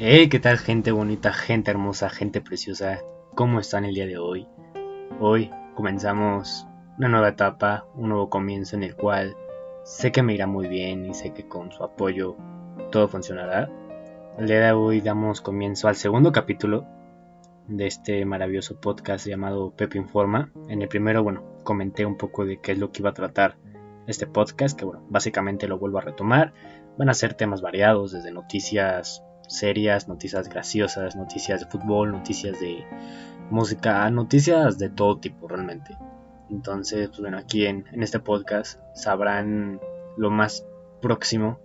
Hey, ¿qué tal gente bonita, gente hermosa, gente preciosa? ¿Cómo están el día de hoy? Hoy comenzamos una nueva etapa, un nuevo comienzo en el cual sé que me irá muy bien y sé que con su apoyo todo funcionará. El día de hoy damos comienzo al segundo capítulo de este maravilloso podcast llamado Pepe Informa. En el primero, bueno, comenté un poco de qué es lo que iba a tratar este podcast, que bueno, básicamente lo vuelvo a retomar. Van a ser temas variados, desde noticias serias, noticias graciosas, noticias de fútbol, noticias de música, noticias de todo tipo realmente. Entonces, pues bueno, aquí en, en este podcast sabrán lo más próximo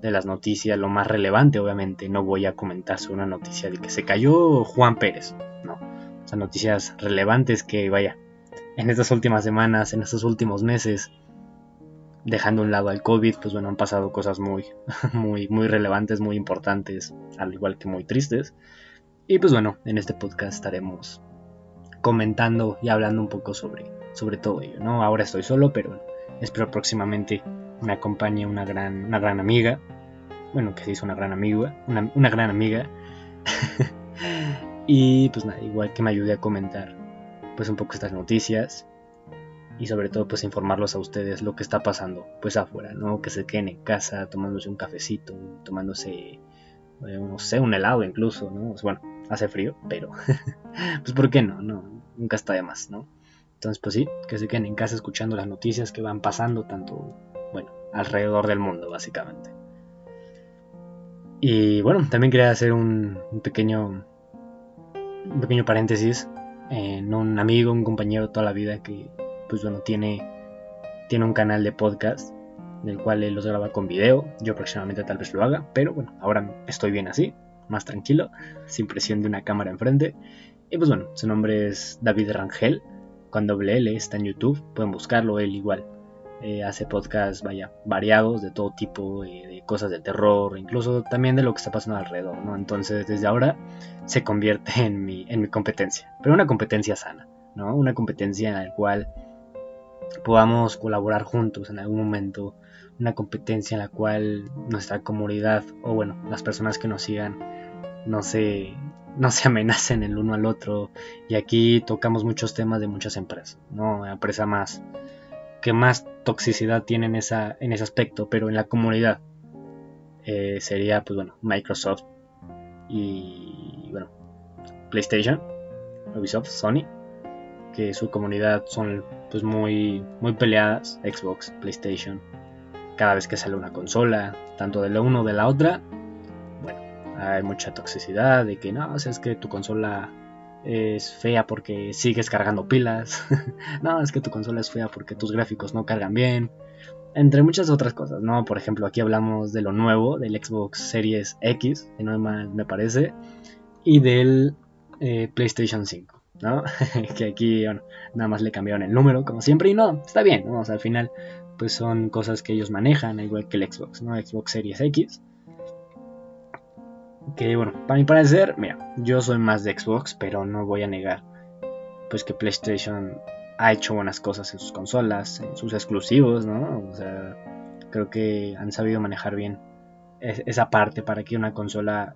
de las noticias, lo más relevante, obviamente. No voy a comentar sobre una noticia de que se cayó Juan Pérez, no. O sea, noticias relevantes que, vaya, en estas últimas semanas, en estos últimos meses, dejando un lado al COVID, pues bueno, han pasado cosas muy, muy, muy relevantes, muy importantes, al igual que muy tristes. Y pues bueno, en este podcast estaremos comentando y hablando un poco sobre, sobre todo ello, ¿no? Ahora estoy solo, pero espero próximamente me acompañe una gran, una gran amiga. Bueno, que se hizo una gran amiga, una, una gran amiga. y pues nada, igual que me ayude a comentar pues un poco estas noticias y sobre todo pues informarlos a ustedes lo que está pasando pues afuera, ¿no? Que se queden en casa tomándose un cafecito, tomándose, eh, no sé, un helado incluso, ¿no? Pues, bueno, hace frío, pero pues ¿por qué no? No, nunca está de más, ¿no? Entonces pues sí, que se queden en casa escuchando las noticias que van pasando tanto, bueno, alrededor del mundo básicamente. Y bueno, también quería hacer un, pequeño un pequeño paréntesis en un amigo, un compañero toda la vida que pues bueno, tiene, tiene un canal de podcast del cual él los graba con video. Yo próximamente tal vez lo haga, pero bueno, ahora estoy bien así, más tranquilo, sin presión de una cámara enfrente. Y pues bueno, su nombre es David Rangel, con doble L, está en YouTube, pueden buscarlo, él igual. Eh, hace podcasts, vaya, variados, de todo tipo, de cosas de terror, incluso también de lo que está pasando alrededor, ¿no? Entonces, desde ahora se convierte en mi, en mi competencia, pero una competencia sana, ¿no? Una competencia en la cual podamos colaborar juntos en algún momento, una competencia en la cual nuestra comunidad o bueno, las personas que nos sigan no se, no se amenacen el uno al otro. Y aquí tocamos muchos temas de muchas empresas, ¿no? Empresa más que más toxicidad tiene en, esa, en ese aspecto, pero en la comunidad eh, sería pues bueno, Microsoft y bueno, PlayStation, Ubisoft, Sony que su comunidad son pues muy, muy peleadas, Xbox, PlayStation, cada vez que sale una consola, tanto de la una o de la otra, bueno, hay mucha toxicidad de que no, o sea, es que tu consola es fea porque sigues cargando pilas, no, es que tu consola es fea porque tus gráficos no cargan bien, entre muchas otras cosas, ¿no? Por ejemplo, aquí hablamos de lo nuevo, del Xbox Series X, que no me parece, y del eh, PlayStation 5. ¿No? que aquí nada más le cambiaron el número, como siempre, y no, está bien, ¿no? al final, pues son cosas que ellos manejan, igual que el Xbox, ¿no? Xbox Series X. Que bueno, para mi parecer, mira, yo soy más de Xbox, pero no voy a negar, pues que PlayStation ha hecho buenas cosas en sus consolas, en sus exclusivos, ¿no? O sea, creo que han sabido manejar bien esa parte para que una consola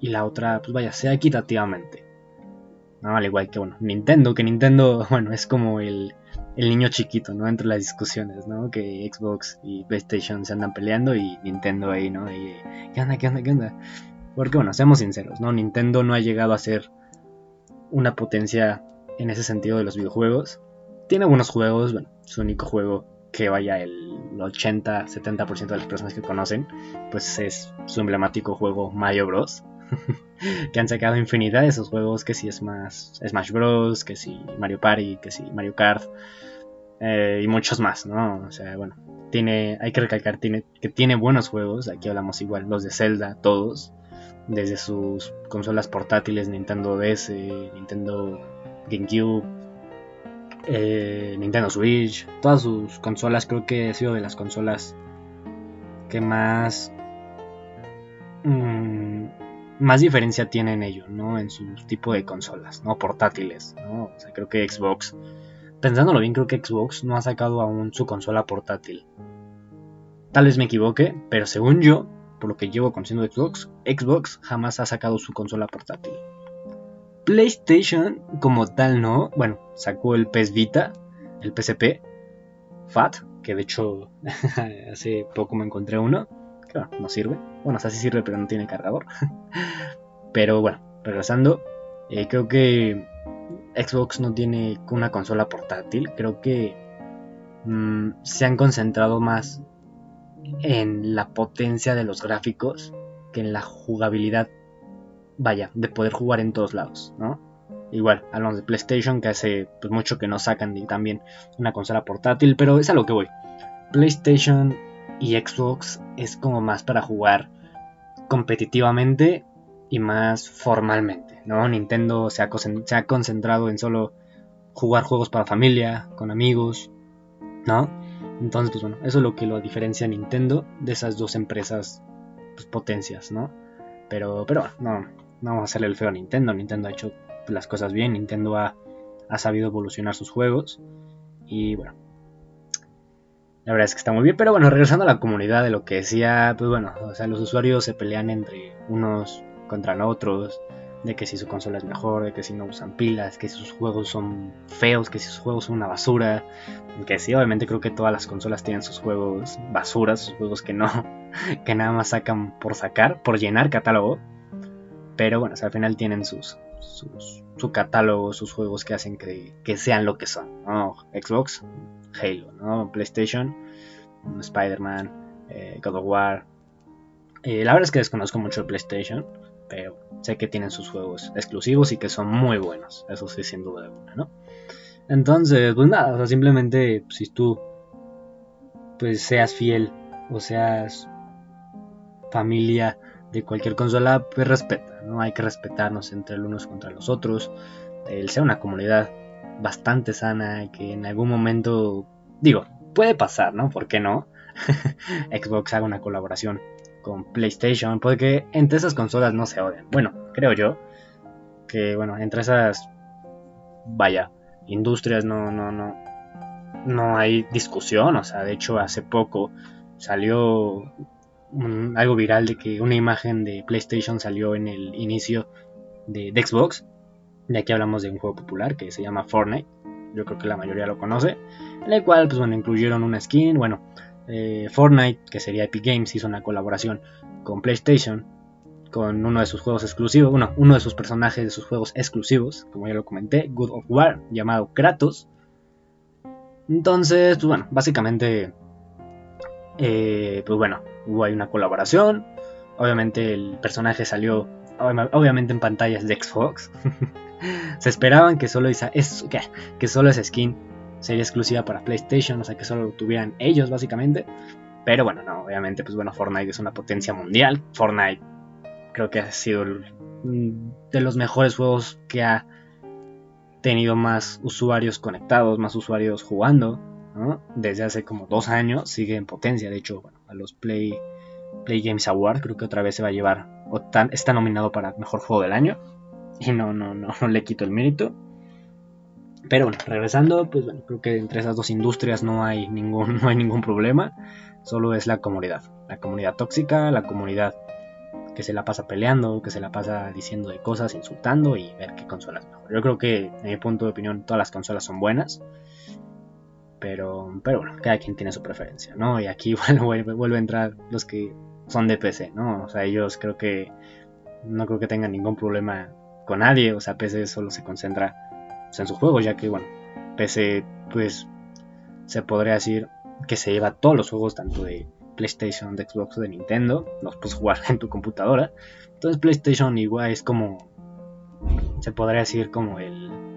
y la otra, pues vaya, sea equitativamente. Al igual que, bueno, Nintendo, que Nintendo, bueno, es como el, niño chiquito, ¿no? Entre las discusiones, ¿no? Que Xbox y PlayStation se andan peleando y Nintendo ahí, ¿no? Y, ¿Qué onda, qué onda, qué onda? Porque, bueno, seamos sinceros, ¿no? Nintendo no ha llegado a ser una potencia en ese sentido de los videojuegos. Tiene algunos juegos, bueno, su único juego que vaya el 80-70% de las personas que conocen, pues es su emblemático juego Mario Bros. que han sacado infinidad de esos juegos, que si es más Smash Bros, que si Mario Party, que si Mario Kart, eh, y muchos más, ¿no? O sea, bueno, tiene, hay que recalcar tiene, que tiene buenos juegos, aquí hablamos igual, los de Zelda, todos, desde sus consolas portátiles, Nintendo DS, Nintendo GameCube, eh, Nintendo Switch, todas sus consolas creo que ha sido de las consolas que más... Mm, más diferencia tiene en ello, ¿no? En su tipo de consolas, ¿no? Portátiles, ¿no? O sea, creo que Xbox, pensándolo bien, creo que Xbox no ha sacado aún su consola portátil. Tal vez me equivoque, pero según yo, por lo que llevo conociendo Xbox, Xbox jamás ha sacado su consola portátil. PlayStation, como tal, no. Bueno, sacó el PS Vita, el PSP, FAT, que de hecho hace poco me encontré uno. No sirve. Bueno, o sea, sí sirve, pero no tiene cargador. pero bueno, regresando, eh, creo que Xbox no tiene una consola portátil. Creo que mm, se han concentrado más en la potencia de los gráficos que en la jugabilidad, vaya, de poder jugar en todos lados, ¿no? Igual, hablamos de PlayStation, que hace pues, mucho que no sacan también una consola portátil, pero es a lo que voy. PlayStation y Xbox es como más para jugar competitivamente y más formalmente, ¿no? Nintendo se ha, concentrado en solo jugar juegos para familia, con amigos, ¿no? Entonces, pues bueno, eso es lo que lo diferencia a Nintendo de esas dos empresas pues, potencias, ¿no? Pero, pero no, no vamos a hacerle el feo a Nintendo. Nintendo ha hecho las cosas bien, Nintendo ha sabido evolucionar sus juegos y bueno, la verdad es que está muy bien, pero bueno, regresando a la comunidad de lo que decía, pues bueno, o sea, los usuarios se pelean entre unos contra otros, de que si su consola es mejor, de que si no usan pilas, que si sus juegos son feos, que si sus juegos son una basura, que sí, obviamente creo que todas las consolas tienen sus juegos basuras, sus juegos que no, que nada más sacan por sacar, por llenar catálogo, pero bueno, al final tienen sus, su catálogo, sus juegos que hacen que, que sean lo que son, ¿no? Xbox, Halo, ¿no? PlayStation, Spider-Man, eh, God of War. Eh, la verdad es que desconozco mucho el PlayStation, pero sé que tienen sus juegos exclusivos y que son muy buenos, eso sí, sin duda alguna, ¿no? Entonces, pues nada, o sea, simplemente si tú pues seas fiel o seas familia de cualquier consola, pues respeta, ¿no? Hay que respetarnos entre los unos contra los otros, el ser una comunidad bastante sana que en algún momento, digo, puede pasar, ¿no? ¿Por qué no? Xbox haga una colaboración con PlayStation, puede que entre esas consolas no se odien. Bueno, creo yo que, bueno, entre esas, vaya, industrias no, no, no, no hay discusión, o sea, de hecho hace poco salió algo viral de que una imagen de PlayStation salió en el inicio de, Xbox. De aquí hablamos de un juego popular que se llama Fortnite. Yo creo que la mayoría lo conoce. En el cual, pues bueno, incluyeron una skin. Bueno, eh, Fortnite, que sería Epic Games, hizo una colaboración con PlayStation. Con uno de sus juegos exclusivos. Bueno, uno de sus personajes de sus juegos exclusivos. Como ya lo comenté, Good of War, llamado Kratos. Entonces, pues bueno, básicamente. Eh, pues bueno, hubo ahí una colaboración. Obviamente el personaje salió obviamente en pantallas de Xbox. Se esperaban que solo esa, es, que, solo esa skin sería exclusiva para PlayStation, o sea que solo lo tuvieran ellos básicamente. Pero bueno, no, obviamente pues bueno, Fortnite es una potencia mundial. Fortnite creo que ha sido de los mejores juegos que ha tenido más usuarios conectados, más usuarios jugando. Desde hace como dos años sigue en potencia. De hecho, bueno, a los Play, Play Games Award creo que otra vez se va a llevar, o está nominado para Mejor Juego del Año. Y no, no, no, no le quito el mérito. Pero bueno, regresando, pues bueno, creo que entre esas dos industrias no hay ningún, no hay ningún problema. Solo es la comunidad. La comunidad tóxica, la comunidad que se la pasa peleando, que se la pasa diciendo de cosas, insultando y ver qué consola es mejor. Yo creo que, en mi punto de opinión, todas las consolas son buenas. Pero, pero bueno, cada quien tiene su preferencia, ¿no? Y aquí vuelve, vuelve a entrar los que son de PC, ¿no? O sea, ellos creo que no creo que tengan ningún problema con nadie. O sea, PC solo se concentra en sus juegos, ya que, bueno, PC, pues, se podría decir que se lleva todos los juegos, tanto de PlayStation, de Xbox, de Nintendo, los puedes jugar en tu computadora. Entonces, PlayStation igual es como, se podría decir como el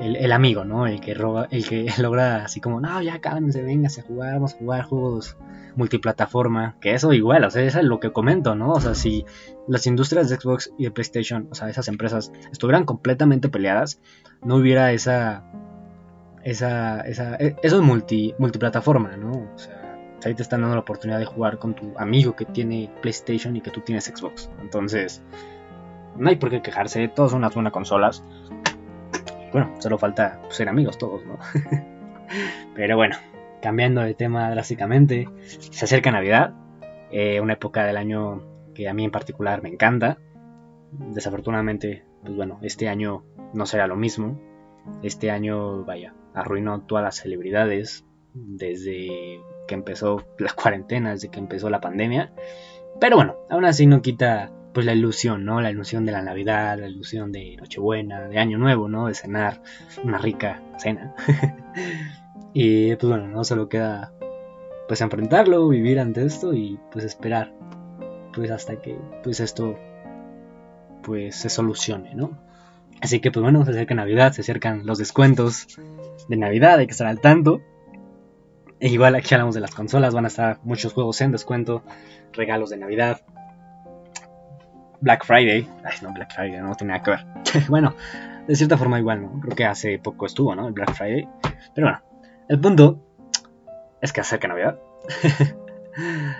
el, amigo, ¿no? El que, roba, el que logra así como, no, ya cálmense, véngase a jugar, vamos a jugar juegos multiplataforma, que eso igual, o sea, eso es lo que comento, ¿no? O sea, si las industrias de Xbox y de PlayStation, o sea, esas empresas estuvieran completamente peleadas, no hubiera esa, esa, esa, e, eso es multi, multiplataforma, ¿no? O sea, ahí te están dando la oportunidad de jugar con tu amigo que tiene PlayStation y que tú tienes Xbox. Entonces, no hay por qué quejarse, todas son unas buenas consolas. Bueno, solo falta ser amigos todos, ¿no? Pero bueno, cambiando de tema drásticamente, se acerca Navidad. Eh, una época del año que a mí en particular me encanta. Desafortunadamente, pues bueno, este año no será lo mismo. Este año, vaya, arruinó todas las celebridades desde que empezó la cuarentena, desde que empezó la pandemia. Pero bueno, aún así no quita pues la ilusión, ¿no? La ilusión de la Navidad, la ilusión de Nochebuena, de Año Nuevo, ¿no? De cenar una rica cena. y pues bueno, no solo queda pues enfrentarlo, vivir ante esto y pues esperar pues hasta que pues esto pues se solucione, ¿no? Así que pues bueno, se acerca Navidad, se acercan los descuentos de Navidad, hay que estar al tanto. E igual aquí hablamos de las consolas, van a estar muchos juegos en descuento, regalos de Navidad, Black Friday. Ay, no, Black Friday, no tiene nada que ver. bueno, de cierta forma igual, ¿no? Creo que hace poco estuvo, ¿no? El Black Friday. Pero bueno, el punto es que acerca Navidad.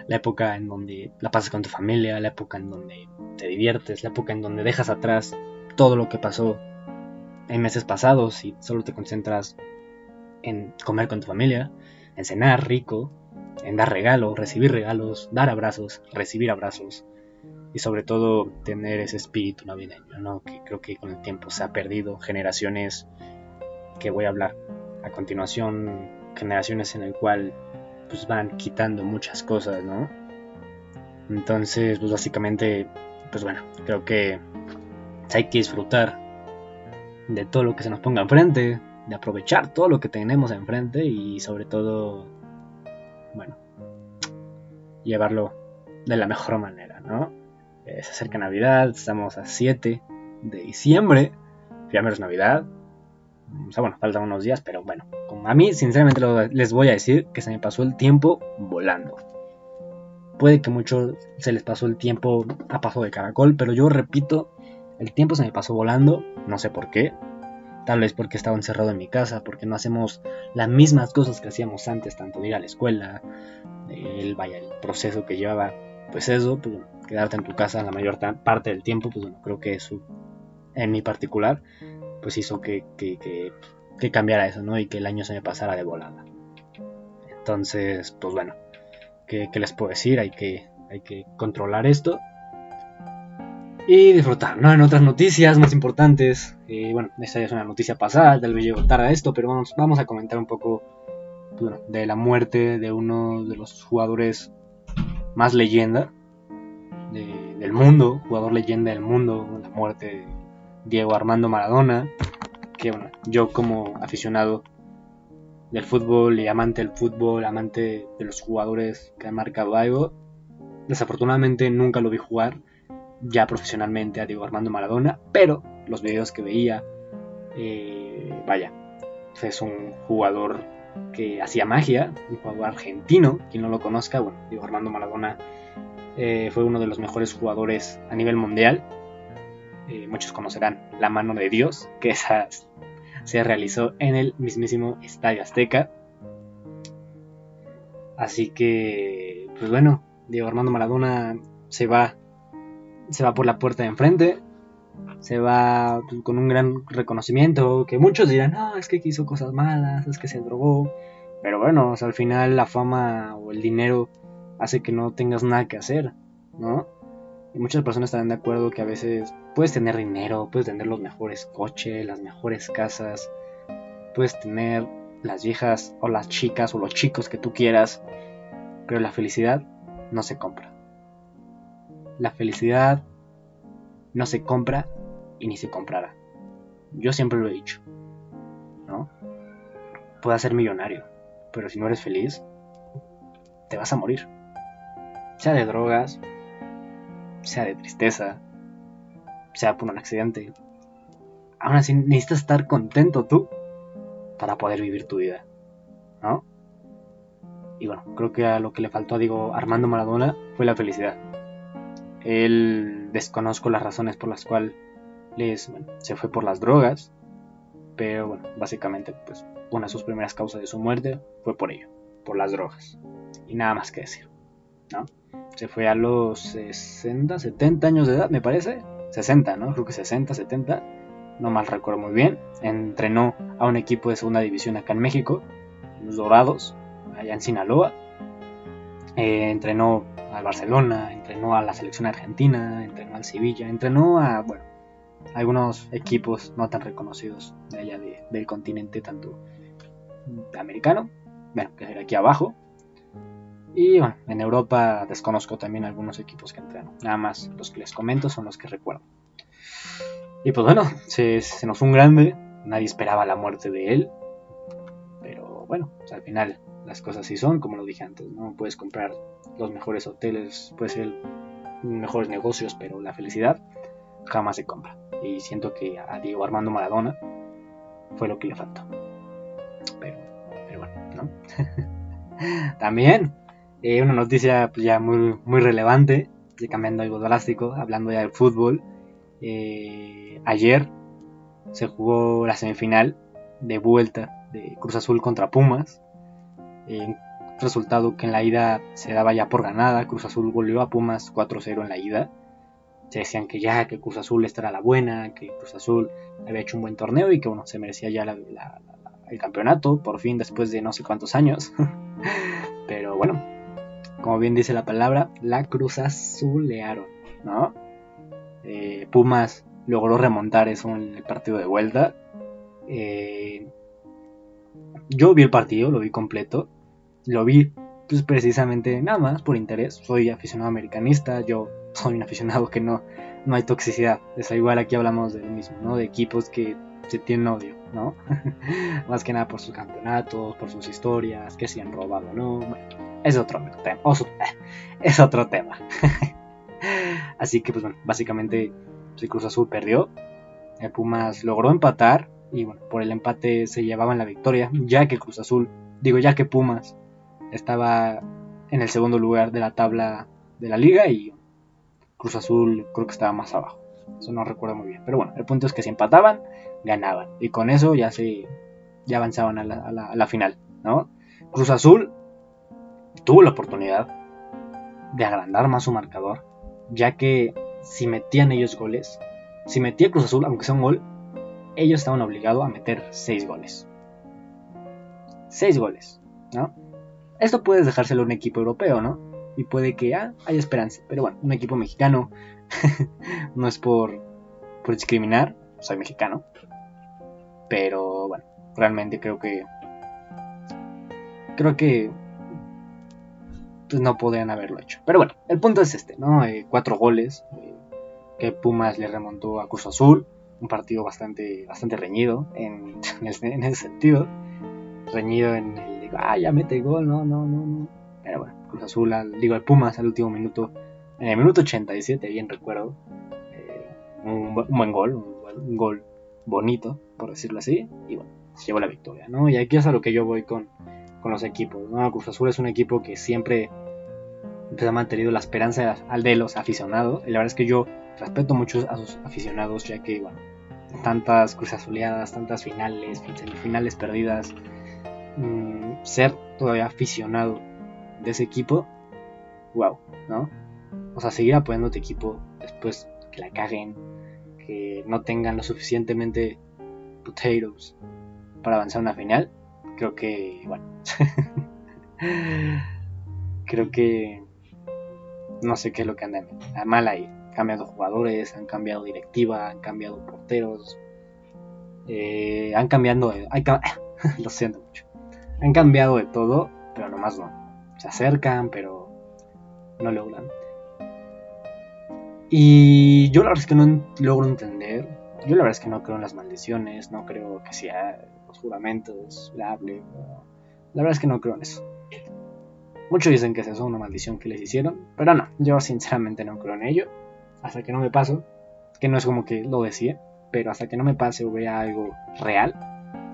la época en donde la pasas con tu familia, la época en donde te diviertes, la época en donde dejas atrás todo lo que pasó en meses pasados y solo te concentras en comer con tu familia, en cenar rico, en dar regalos, recibir regalos, dar abrazos, recibir abrazos, y sobre todo tener ese espíritu navideño, ¿no? que creo que con el tiempo se ha perdido, generaciones que voy a hablar a continuación, generaciones en el cual pues van quitando muchas cosas, ¿no? Entonces, pues básicamente, pues bueno, creo que hay que disfrutar de todo lo que se nos ponga enfrente, de aprovechar todo lo que tenemos enfrente y sobre todo, bueno, llevarlo de la mejor manera, ¿no? Eh, se acerca Navidad, estamos a 7 de diciembre, primero es Navidad, o sea, bueno, faltan unos días, pero bueno, a mí sinceramente les voy a decir que se me pasó el tiempo volando. Puede que muchos se les pasó el tiempo a paso de caracol, pero yo repito, el tiempo se me pasó volando, no sé por qué. Tal vez porque estaba encerrado en mi casa, porque no hacemos las mismas cosas que hacíamos antes, tanto ir a la escuela, el, vaya, el proceso que llevaba, pues eso, pues quedarte en tu casa la mayor parte del tiempo, pues bueno, creo que eso, en mi particular, pues hizo que, que, cambiara eso, ¿no? Y que el año se me pasara de volada. Entonces, pues bueno, ¿qué, les puedo decir? Hay que, hay que controlar esto y disfrutar, ¿no? En otras noticias más importantes, bueno, esta ya es una noticia pasada, tal vez llego tarde a esto, pero vamos, vamos a comentar un poco pues de la muerte de uno de los jugadores más leyenda del mundo, jugador leyenda del mundo, la muerte de Diego Armando Maradona, que bueno, yo como aficionado del fútbol y amante del fútbol, amante de los jugadores que han marcado algo, desafortunadamente nunca lo vi jugar ya profesionalmente a Diego Armando Maradona, pero los videos que veía, eh, vaya, es un jugador que hacía magia, un jugador argentino, quien no lo conozca, bueno, Diego Armando Maradona eh, fue uno de los mejores jugadores a nivel mundial. Eh, muchos conocerán la mano de Dios, que esa se realizó en el mismísimo Estadio Azteca. Así que, pues bueno, Diego Armando Maradona se va, se va por la puerta de enfrente, se va pues, con un gran reconocimiento, que muchos dirán, no, es que hizo cosas malas, es que se drogó, pero bueno, al final la fama o el dinero hace que no tengas nada que hacer, ¿no? Y muchas personas estarán de acuerdo que a veces puedes tener dinero, puedes tener los mejores coches, las mejores casas, puedes tener las viejas o las chicas o los chicos que tú quieras, pero la felicidad no se compra. La felicidad no se compra y ni se comprará. Yo siempre lo he dicho, ¿no? Puedes ser millonario, pero si no eres feliz, te vas a morir sea de drogas, sea de tristeza, sea por un accidente. Aún así necesitas estar contento tú para poder vivir tu vida, ¿no? Y bueno, creo que a lo que le faltó a Diego Armando Maradona fue la felicidad. Él desconozco las razones por las cuales se fue por las drogas, pero bueno, básicamente pues una de sus primeras causas de su muerte fue por ello, por las drogas. Y nada más que decir, Se fue a los 60, 70 años de edad, me parece. 60, ¿no? Creo que 60, 70. No mal recuerdo muy bien. Entrenó a un equipo de segunda división acá en México, los Dorados, allá en Sinaloa. Eh, entrenó al Barcelona, entrenó a la selección argentina, entrenó al Sevilla, entrenó a, bueno, algunos equipos no tan reconocidos de allá del continente, tanto americano, bueno, que era aquí abajo. Y bueno, en Europa desconozco también algunos equipos que entreno. Nada más los que les comento son los que recuerdo. Y pues bueno, se, nos fue un grande. Nadie esperaba la muerte de él. Pero bueno, pues al final las cosas sí son, como lo dije antes. No puedes comprar los mejores hoteles, puede ser mejores negocios, pero la felicidad jamás se compra. Y siento que a Diego Armando Maradona fue lo que le faltó. Pero, pero bueno, ¿no? También eh, una noticia pues, ya muy, muy relevante, cambiando algo drástico, hablando ya del fútbol. Eh, ayer se jugó la semifinal de vuelta de Cruz Azul contra Pumas. Eh, resultado que en la ida se daba ya por ganada. Cruz Azul volvió a Pumas 4-0 en la ida se decían que ya, que Cruz Azul esta era la buena, que Cruz Azul había hecho un buen torneo y que bueno, se merecía ya el campeonato, por fin, después de no sé cuántos años. Pero bueno, como bien dice la palabra, la Cruz Azulearon, ¿no? Eh, Pumas logró remontar eso en el partido de vuelta. Eh, yo vi el partido, lo vi completo. Lo vi pues precisamente nada más por interés. Soy aficionado americanista, yo soy un aficionado que no, no hay toxicidad. Es igual aquí hablamos de lo mismo, ¿no? De equipos que se tienen odio, ¿no? Más que nada por sus campeonatos, por sus historias, que se han robado, ¿no? Bueno, es otro tema. Es otro tema. Así que, pues bueno, básicamente, si Cruz Azul perdió, el Pumas logró empatar y bueno, por el empate se llevaban la victoria, ya que Cruz Azul, digo, ya que Pumas estaba en el segundo lugar de la tabla de la liga y Cruz Azul creo que estaba más abajo. Eso no recuerdo muy bien. Pero bueno, el punto es que si empataban, ganaban. Y con eso ya se ya avanzaban a la, final. ¿no? Cruz Azul tuvo la oportunidad de agrandar más su marcador. Ya que si metían ellos goles, si metía Cruz Azul, aunque sea un gol, ellos estaban obligados a meter 6 goles. 6 goles, ¿no? Esto puedes dejárselo a un equipo europeo, ¿no? y puede que ah, haya esperanza. Pero bueno, un equipo mexicano no es por, por discriminar, soy mexicano. Pero bueno, realmente creo que creo que pues no podrían haberlo hecho. Pero bueno, el punto es este, ¿no? Eh, cuatro goles eh, que Pumas le remontó a Cruz Azul, un partido bastante bastante reñido en, en, ese, sentido, reñido en el ah ya mete gol, no no no no, pero bueno Cruz Azul, al, digo, al Pumas al último minuto, en el minuto 87, bien recuerdo, eh, un, buen gol, un, gol bonito, por decirlo así, y bueno, se llevó la victoria, ¿no? Y aquí es a lo que yo voy con, con los equipos, ¿no? Cruz Azul es un equipo que siempre pues, ha mantenido la esperanza al de los aficionados, y la verdad es que yo respeto mucho a sus aficionados, ya que, bueno, tantas cruzas azuleadas, tantas finales, semifinales perdidas, mm, ser todavía aficionado de ese equipo, wow, ¿no? O sea, seguir apoyando a tu equipo después que la caguen, que no tengan lo suficientemente potatoes para avanzar a una final, creo que, bueno, creo que no sé qué es lo que andan mal ahí. Han cambiado jugadores, han cambiado directiva, han cambiado porteros, eh, han cambiado, hay, lo siento mucho, han cambiado de todo, pero nomás no se acercan, pero no logran. Y yo la verdad es que no logro entender. Yo la verdad es que no creo en las maldiciones, no creo que sea juramentos, la verdad es que no creo en eso. Muchos dicen que es eso, una maldición que les hicieron, pero no, yo sinceramente no creo en ello. Hasta que no me paso, que no es como que lo decía, pero hasta que no me pase o vea algo real,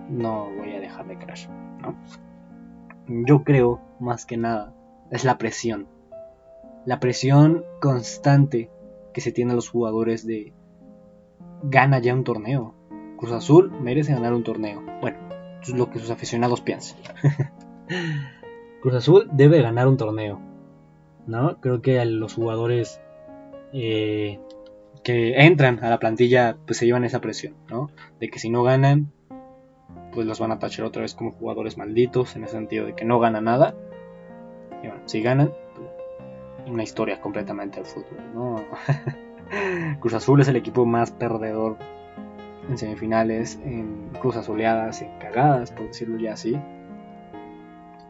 no voy a dejar de creer, ¿no? yo creo más que nada es la presión. La presión constante que se tiene a los jugadores de gana ya un torneo. Cruz Azul merece ganar un torneo. Bueno, es lo que sus aficionados piensan. Cruz Azul debe ganar un torneo. ¿No? Creo que los jugadores eh, que entran a la plantilla pues se llevan esa presión, ¿no? De que si no ganan pues los van a tachar otra vez como jugadores malditos, en el sentido de que no ganan nada. Y bueno, si ganan, una historia completamente del fútbol. Cruz Azul es el equipo más perdedor en semifinales, en cruz azuleadas, en cagadas, por decirlo ya así.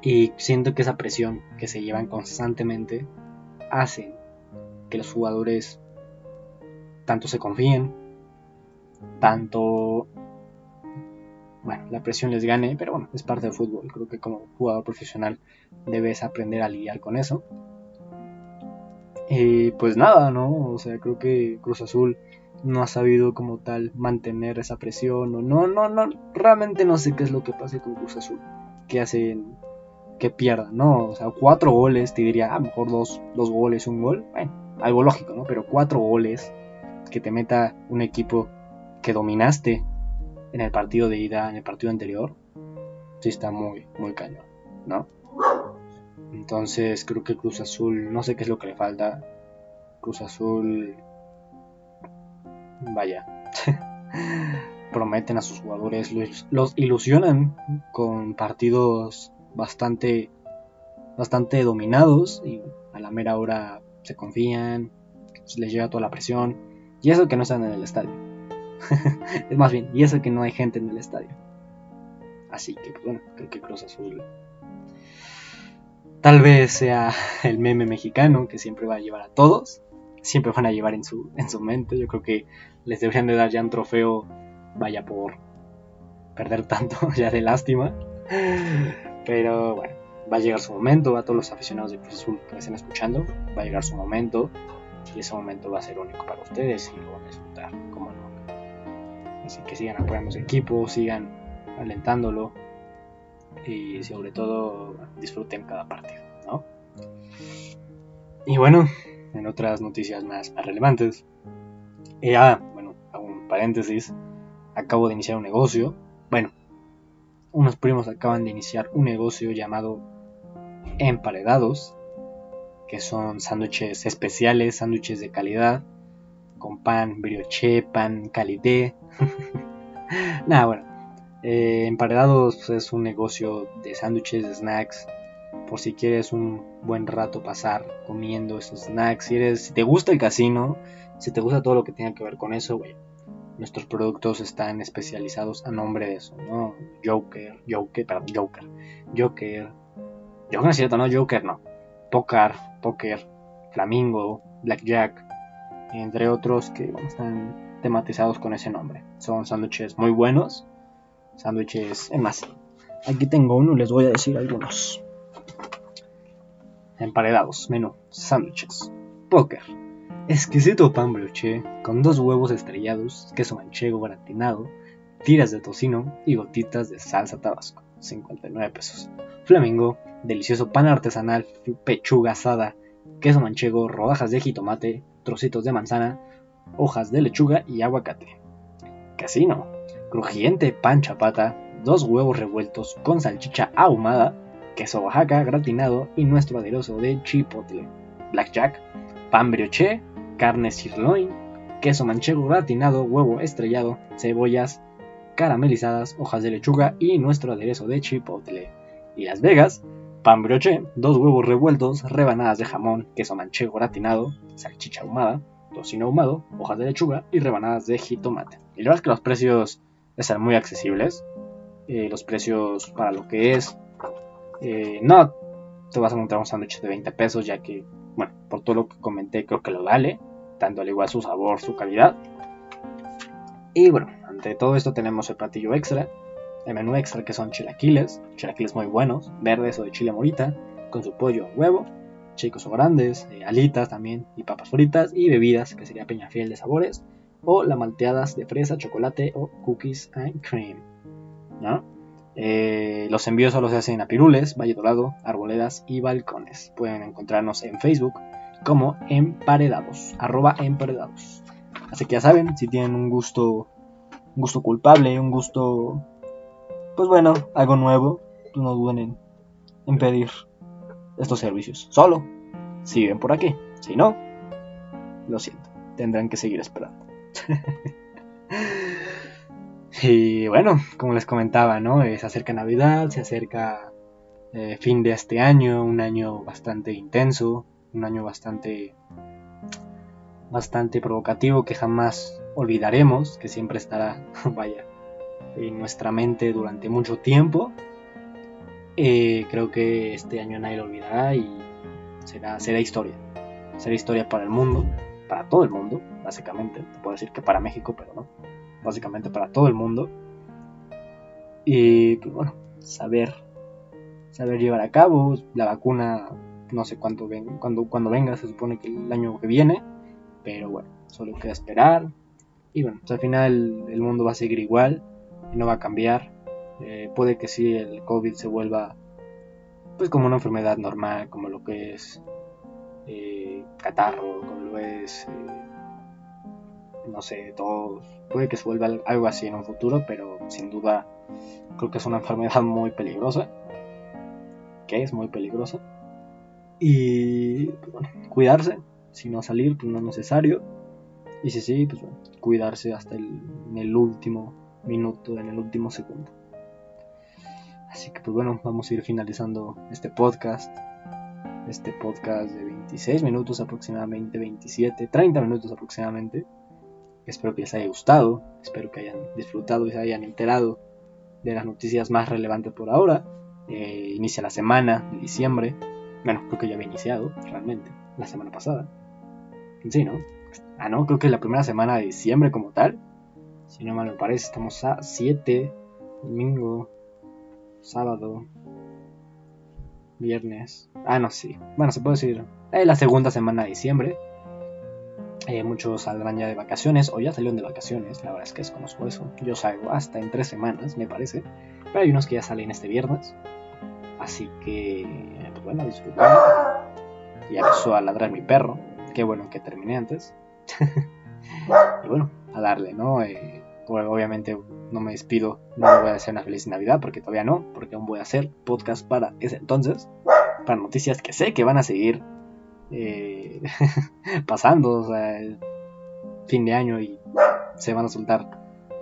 Y siento que esa presión que se llevan constantemente hace que los jugadores tanto se confíen, tanto bueno, la presión les gane, pero bueno, es parte del fútbol. Creo que como jugador profesional debes aprender a lidiar con eso. Y pues nada, ¿no? O sea, creo que Cruz Azul no ha sabido como tal mantener esa presión. O no, no, no, realmente no sé qué es lo que pasa con Cruz Azul. Que hacen que pierdan, ¿no? O sea, cuatro goles, te diría, a lo mejor dos, dos goles, un gol. Bueno, algo lógico, ¿no? Pero cuatro goles que te meta un equipo que dominaste en el partido de ida, en el partido anterior, sí está muy, muy cañón, ¿no? Entonces creo que Cruz Azul, no sé qué es lo que le falta. Cruz Azul, vaya, prometen a sus jugadores, los, ilusionan con partidos bastante, bastante dominados y a la mera hora se confían, les llega toda la presión y eso que no están en el estadio. es más bien, y eso que no hay gente en el estadio. Así que, pues bueno, creo que Cruz Azul tal vez sea el meme mexicano que siempre va a llevar a todos, siempre van a llevar en su, en su mente. Yo creo que les deberían de dar ya un trofeo, vaya por perder tanto, ya de lástima. Pero bueno, va a llegar su momento, a todos los aficionados de Cruz Azul que estén escuchando, va a llegar su momento y ese momento va a ser único para ustedes y lo van a disfrutar, como no. Así que sigan apoyando su equipo, sigan alentándolo y sobre todo disfruten cada partido, ¿no? Y bueno, en otras noticias más, relevantes, eh, ah, bueno, hago un paréntesis, acabo de iniciar un negocio, bueno, unos primos acaban de iniciar un negocio llamado Emparedados, que son sándwiches especiales, sándwiches de calidad, con pan brioche, pan calité. Nada, bueno. Eh, emparedados pues, es un negocio de sándwiches, de snacks. Por si quieres un buen rato pasar comiendo esos snacks. Si, eres, si te gusta el casino, si te gusta todo lo que tenga que ver con eso, nuestros productos están especializados a nombre de eso, ¿no? Joker, Joker, perdón, Joker, Joker, Joker es cierto, no, Joker no, Poker, Poker, Flamingo, Blackjack, entre otros que están tematizados con ese nombre. Son sándwiches muy buenos, sándwiches, en más, aquí tengo uno, les voy a decir algunos. Emparedados, menú, sándwiches, póker, exquisito pan broche con dos huevos estrellados, queso manchego gratinado, tiras de tocino y gotitas de salsa tabasco, 59 pesos. Flamingo, delicioso pan artesanal, pechuga asada, queso manchego, rodajas de jitomate, trocitos de manzana, hojas de lechuga y aguacate. Casino, crujiente pan chapata, dos huevos revueltos con salchicha ahumada, queso Oaxaca gratinado y nuestro aderoso de chipotle. Blackjack, pan brioche, carne sirloin, queso manchego gratinado, huevo estrellado, cebollas caramelizadas, hojas de lechuga y nuestro aderezo de chipotle. Y Las Vegas, pan brioche, dos huevos revueltos, rebanadas de jamón, queso manchego gratinado, salchicha ahumada, tocino ahumado, hojas de lechuga y rebanadas de jitomate. Y la verdad es que los precios están muy accesibles. Eh, los precios para lo que es. Eh, no te vas a encontrar un sándwich de 20 pesos, ya que, bueno, por todo lo que comenté, creo que lo vale. Tanto al igual su sabor, su calidad. Y bueno, ante todo esto tenemos el platillo extra, el menú extra que son chilaquiles, chilaquiles muy buenos, verdes o de chile morita, con su pollo, huevo, chicos o grandes, eh, alitas también y papas fritas y bebidas que sería peña fiel de sabores o la malteadas de fresa, chocolate o cookies and cream. Eh, los envíos solo se hacen a Pirules, Valle Dorado, Arboledas y Balcones. Pueden encontrarnos en Facebook como emparedados, arroba emparedados. Así que ya saben, si tienen un gusto, un gusto culpable, un gusto pues bueno, algo nuevo, pues no duden en, pedir estos servicios. Solo, si ven por aquí. Si no, lo siento, tendrán que seguir esperando. y bueno, como les comentaba, ¿no? Eh, se acerca Navidad, se acerca eh, fin de este año, un año bastante intenso, un año bastante bastante provocativo que jamás olvidaremos, que siempre estará, vaya, en nuestra mente durante mucho tiempo. Eh, creo que este año nadie lo olvidará y será, será historia. Será historia para el mundo, para todo el mundo, básicamente. Te puedo decir que para México, pero no. Básicamente para todo el mundo. Y pues bueno, saber, saber llevar a cabo la vacuna, no sé cuánto ven, cuando, venga, se supone que el año que viene. Pero bueno, solo queda esperar. Y bueno, pues al final el mundo va a seguir igual no va a cambiar. Eh, puede que sí el COVID se vuelva pues como una enfermedad normal, como lo que es eh, catarro, como lo es, eh, no sé, todos. Puede que se vuelva algo así en un futuro, pero sin duda creo que es una enfermedad muy peligrosa. Que es muy peligrosa. Y bueno, cuidarse, si no salir, pues no es necesario. Y si sí, pues bueno, cuidarse hasta en el último minuto, en el último segundo. Así que pues bueno, vamos a ir finalizando este podcast. Este podcast de 26 minutos aproximadamente, 27, 30 minutos aproximadamente. Espero que les haya gustado, espero que hayan disfrutado y se hayan enterado de las noticias más relevantes por ahora. Eh, inicia la semana de diciembre. Bueno, creo que ya había iniciado realmente, la semana pasada. Sí, ¿no? Ah, no, creo que la primera semana de diciembre como tal. Si no mal me parece, estamos a 7, domingo, sábado, viernes. Ah, no, sí. Bueno, se puede decir. Eh, la segunda semana de diciembre. Eh, muchos saldrán ya de vacaciones o ya salieron de vacaciones. La verdad es que desconozco eso. Yo salgo hasta en tres semanas, me parece. Pero hay unos que ya salen este viernes. Así que, pues bueno, disfrutar. Ya empezó a ladrar mi perro. Qué bueno que terminé antes. y bueno, a darle, ¿no? Eh, obviamente no me despido, no le voy a desear una feliz Navidad porque todavía no, porque aún voy a hacer podcast para ese entonces, para noticias que sé que van a seguir eh, pasando, sea, fin de año y se van a soltar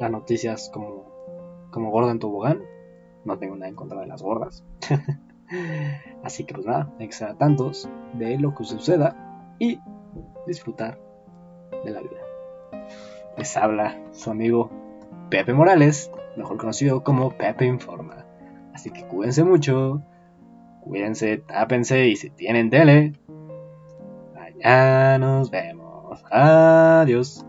las noticias como, como gorda en tobogán. No tengo nada en contra de las gordas. Así que pues nada, hay que estar tantos de lo que suceda y disfrutar de la vida. Les habla su amigo Pepe Morales, mejor conocido como Pepe Informa. Así que cuídense mucho, cuídense, tápense y si tienen tele, allá nos vemos. Adiós.